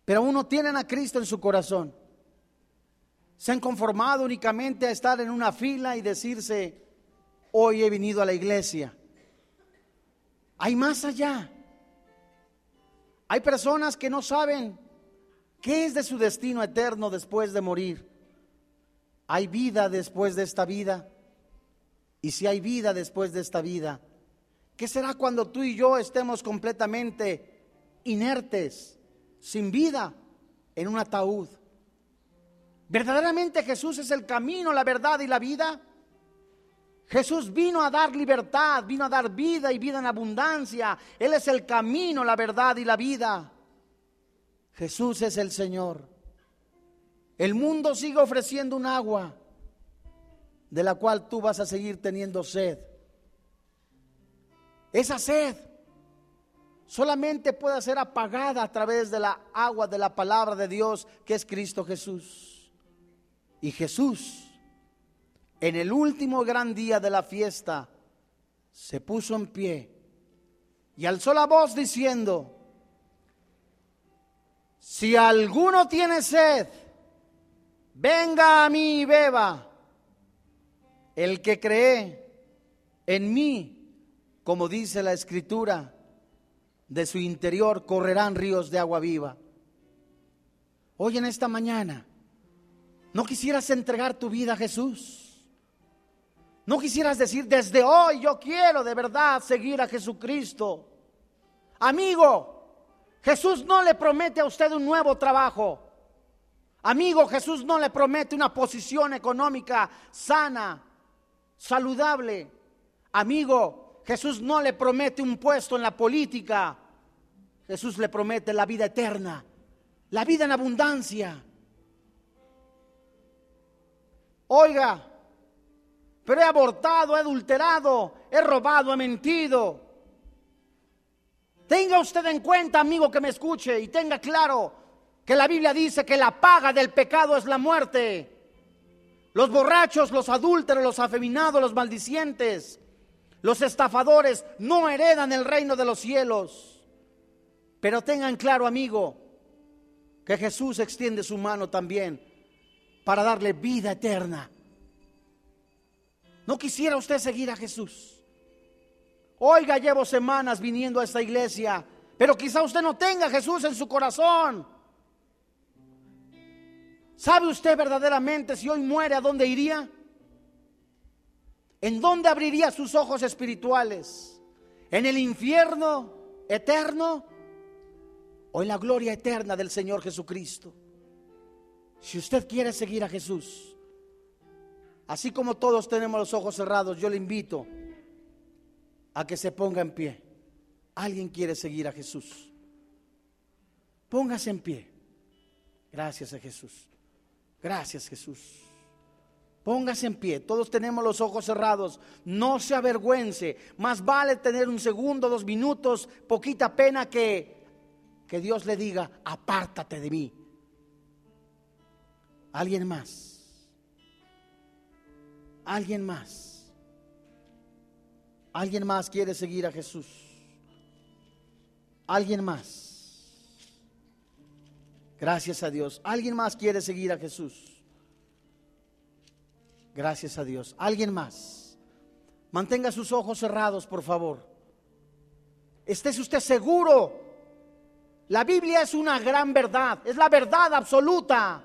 pero aún no tienen a Cristo en su corazón. Se han conformado únicamente a estar en una fila y decirse, hoy he venido a la iglesia. Hay más allá. Hay personas que no saben qué es de su destino eterno después de morir. Hay vida después de esta vida. Y si hay vida después de esta vida, ¿qué será cuando tú y yo estemos completamente inertes, sin vida, en un ataúd? ¿Verdaderamente Jesús es el camino, la verdad y la vida? Jesús vino a dar libertad, vino a dar vida y vida en abundancia. Él es el camino, la verdad y la vida. Jesús es el Señor. El mundo sigue ofreciendo un agua de la cual tú vas a seguir teniendo sed. Esa sed solamente puede ser apagada a través de la agua de la palabra de Dios que es Cristo Jesús. Y Jesús en el último gran día de la fiesta, se puso en pie y alzó la voz diciendo, si alguno tiene sed, venga a mí y beba. El que cree en mí, como dice la escritura, de su interior correrán ríos de agua viva. Hoy en esta mañana, ¿no quisieras entregar tu vida a Jesús? No quisieras decir, desde hoy yo quiero de verdad seguir a Jesucristo. Amigo, Jesús no le promete a usted un nuevo trabajo. Amigo, Jesús no le promete una posición económica sana, saludable. Amigo, Jesús no le promete un puesto en la política. Jesús le promete la vida eterna, la vida en abundancia. Oiga, pero he abortado, he adulterado, he robado, he mentido. Tenga usted en cuenta, amigo que me escuche, y tenga claro que la Biblia dice que la paga del pecado es la muerte. Los borrachos, los adúlteros, los afeminados, los maldicientes, los estafadores no heredan el reino de los cielos. Pero tengan claro, amigo, que Jesús extiende su mano también para darle vida eterna. ¿No quisiera usted seguir a Jesús? Oiga, llevo semanas viniendo a esta iglesia, pero quizá usted no tenga a Jesús en su corazón. ¿Sabe usted verdaderamente si hoy muere a dónde iría? ¿En dónde abriría sus ojos espirituales? ¿En el infierno eterno o en la gloria eterna del Señor Jesucristo? Si usted quiere seguir a Jesús, así como todos tenemos los ojos cerrados, yo le invito a que se ponga en pie. Alguien quiere seguir a Jesús. Póngase en pie. Gracias a Jesús. Gracias Jesús. Póngase en pie. Todos tenemos los ojos cerrados. No se avergüence. Más vale tener un segundo, dos minutos, poquita pena que que Dios le diga, apártate de mí. Alguien más. Alguien más. Alguien más quiere seguir a Jesús. Alguien más. Gracias a Dios. Alguien más quiere seguir a Jesús. Gracias a Dios. Alguien más. Mantenga sus ojos cerrados, por favor. Estés usted seguro. La Biblia es una gran verdad. Es la verdad absoluta.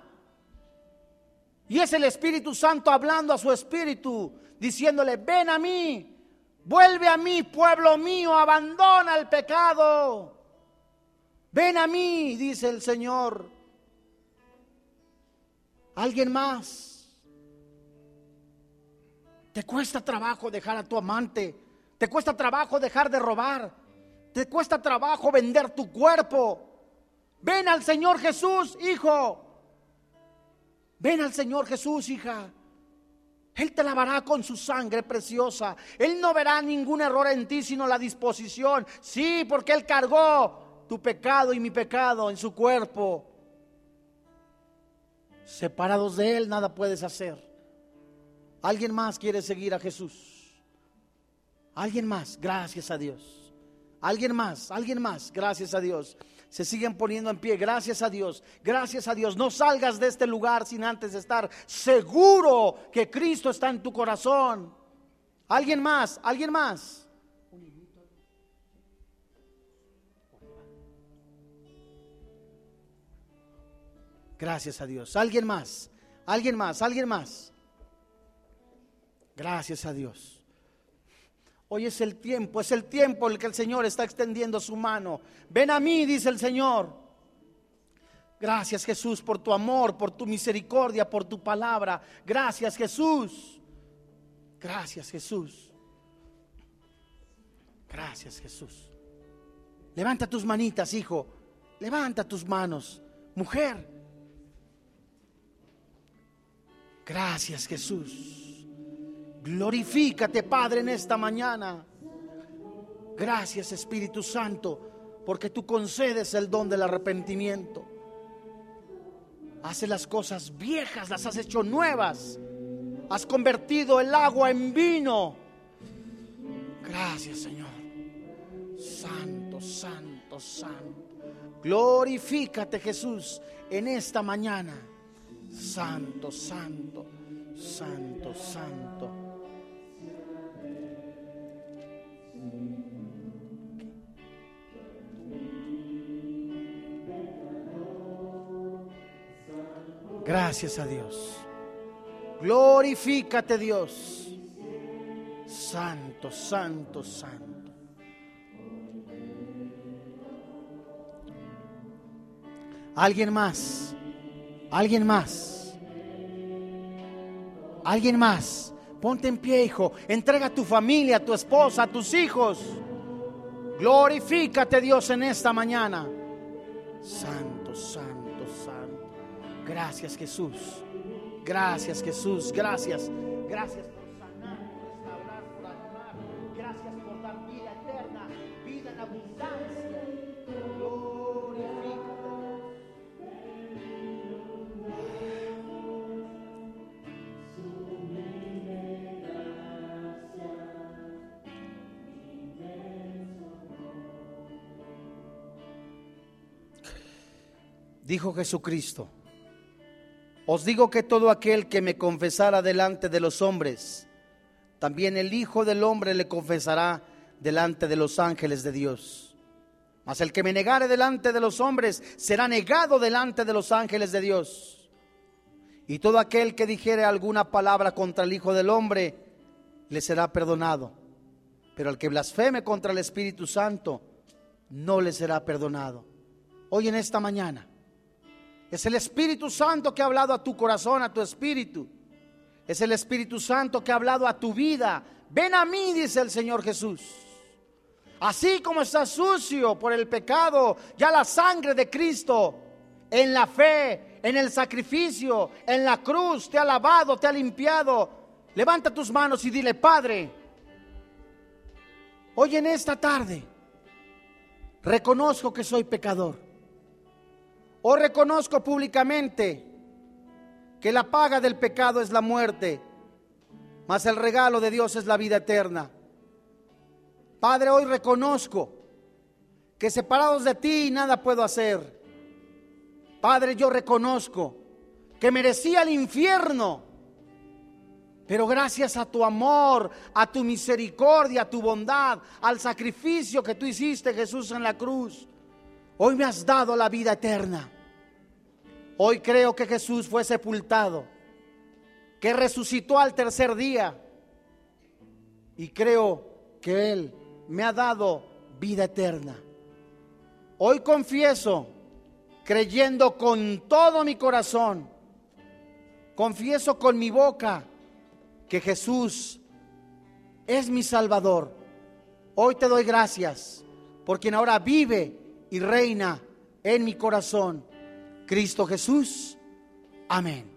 Y es el Espíritu Santo hablando a su espíritu, diciéndole, ven a mí, vuelve a mí, pueblo mío, abandona el pecado. Ven a mí, dice el Señor. ¿Alguien más? ¿Te cuesta trabajo dejar a tu amante? ¿Te cuesta trabajo dejar de robar? ¿Te cuesta trabajo vender tu cuerpo? Ven al Señor Jesús, hijo. Ven al Señor Jesús, hija. Él te lavará con su sangre preciosa. Él no verá ningún error en ti, sino la disposición. Sí, porque Él cargó tu pecado y mi pecado en su cuerpo. Separados de Él nada puedes hacer. ¿Alguien más quiere seguir a Jesús? ¿Alguien más? Gracias a Dios. ¿Alguien más? ¿Alguien más? Gracias a Dios se siguen poniendo en pie. Gracias a Dios, gracias a Dios. No salgas de este lugar sin antes estar seguro que Cristo está en tu corazón. ¿Alguien más? ¿Alguien más? Gracias a Dios. ¿Alguien más? ¿Alguien más? ¿Alguien más? Gracias a Dios. Hoy es el tiempo, es el tiempo en el que el Señor está extendiendo su mano. Ven a mí, dice el Señor. Gracias Jesús por tu amor, por tu misericordia, por tu palabra. Gracias Jesús. Gracias Jesús. Gracias Jesús. Levanta tus manitas, hijo. Levanta tus manos. Mujer. Gracias Jesús. Glorifícate, Padre, en esta mañana. Gracias, Espíritu Santo, porque tú concedes el don del arrepentimiento. Hace las cosas viejas, las has hecho nuevas. Has convertido el agua en vino. Gracias, Señor. Santo, santo, santo. Glorifícate, Jesús, en esta mañana. Santo, santo, santo, santo. Gracias a Dios. Glorifícate Dios. Santo, santo, santo. Alguien más. Alguien más. Alguien más. Ponte en pie, hijo. Entrega a tu familia, a tu esposa, a tus hijos. Glorifícate Dios en esta mañana. Santo, santo. Gracias Jesús. Gracias Jesús. Gracias. Gracias Dijo Jesucristo, os digo que todo aquel que me confesara delante de los hombres, también el Hijo del Hombre le confesará delante de los ángeles de Dios. Mas el que me negare delante de los hombres será negado delante de los ángeles de Dios. Y todo aquel que dijere alguna palabra contra el Hijo del Hombre, le será perdonado. Pero al que blasfeme contra el Espíritu Santo, no le será perdonado. Hoy en esta mañana, es el Espíritu Santo que ha hablado a tu corazón, a tu espíritu. Es el Espíritu Santo que ha hablado a tu vida. Ven a mí, dice el Señor Jesús. Así como estás sucio por el pecado, ya la sangre de Cristo en la fe, en el sacrificio, en la cruz, te ha lavado, te ha limpiado. Levanta tus manos y dile, Padre, hoy en esta tarde reconozco que soy pecador. O reconozco públicamente que la paga del pecado es la muerte, mas el regalo de Dios es la vida eterna. Padre, hoy reconozco que separados de ti nada puedo hacer. Padre, yo reconozco que merecía el infierno, pero gracias a tu amor, a tu misericordia, a tu bondad, al sacrificio que tú hiciste, Jesús, en la cruz, hoy me has dado la vida eterna. Hoy creo que Jesús fue sepultado, que resucitó al tercer día y creo que Él me ha dado vida eterna. Hoy confieso, creyendo con todo mi corazón, confieso con mi boca que Jesús es mi Salvador. Hoy te doy gracias por quien ahora vive y reina en mi corazón, Cristo Jesús. Amén.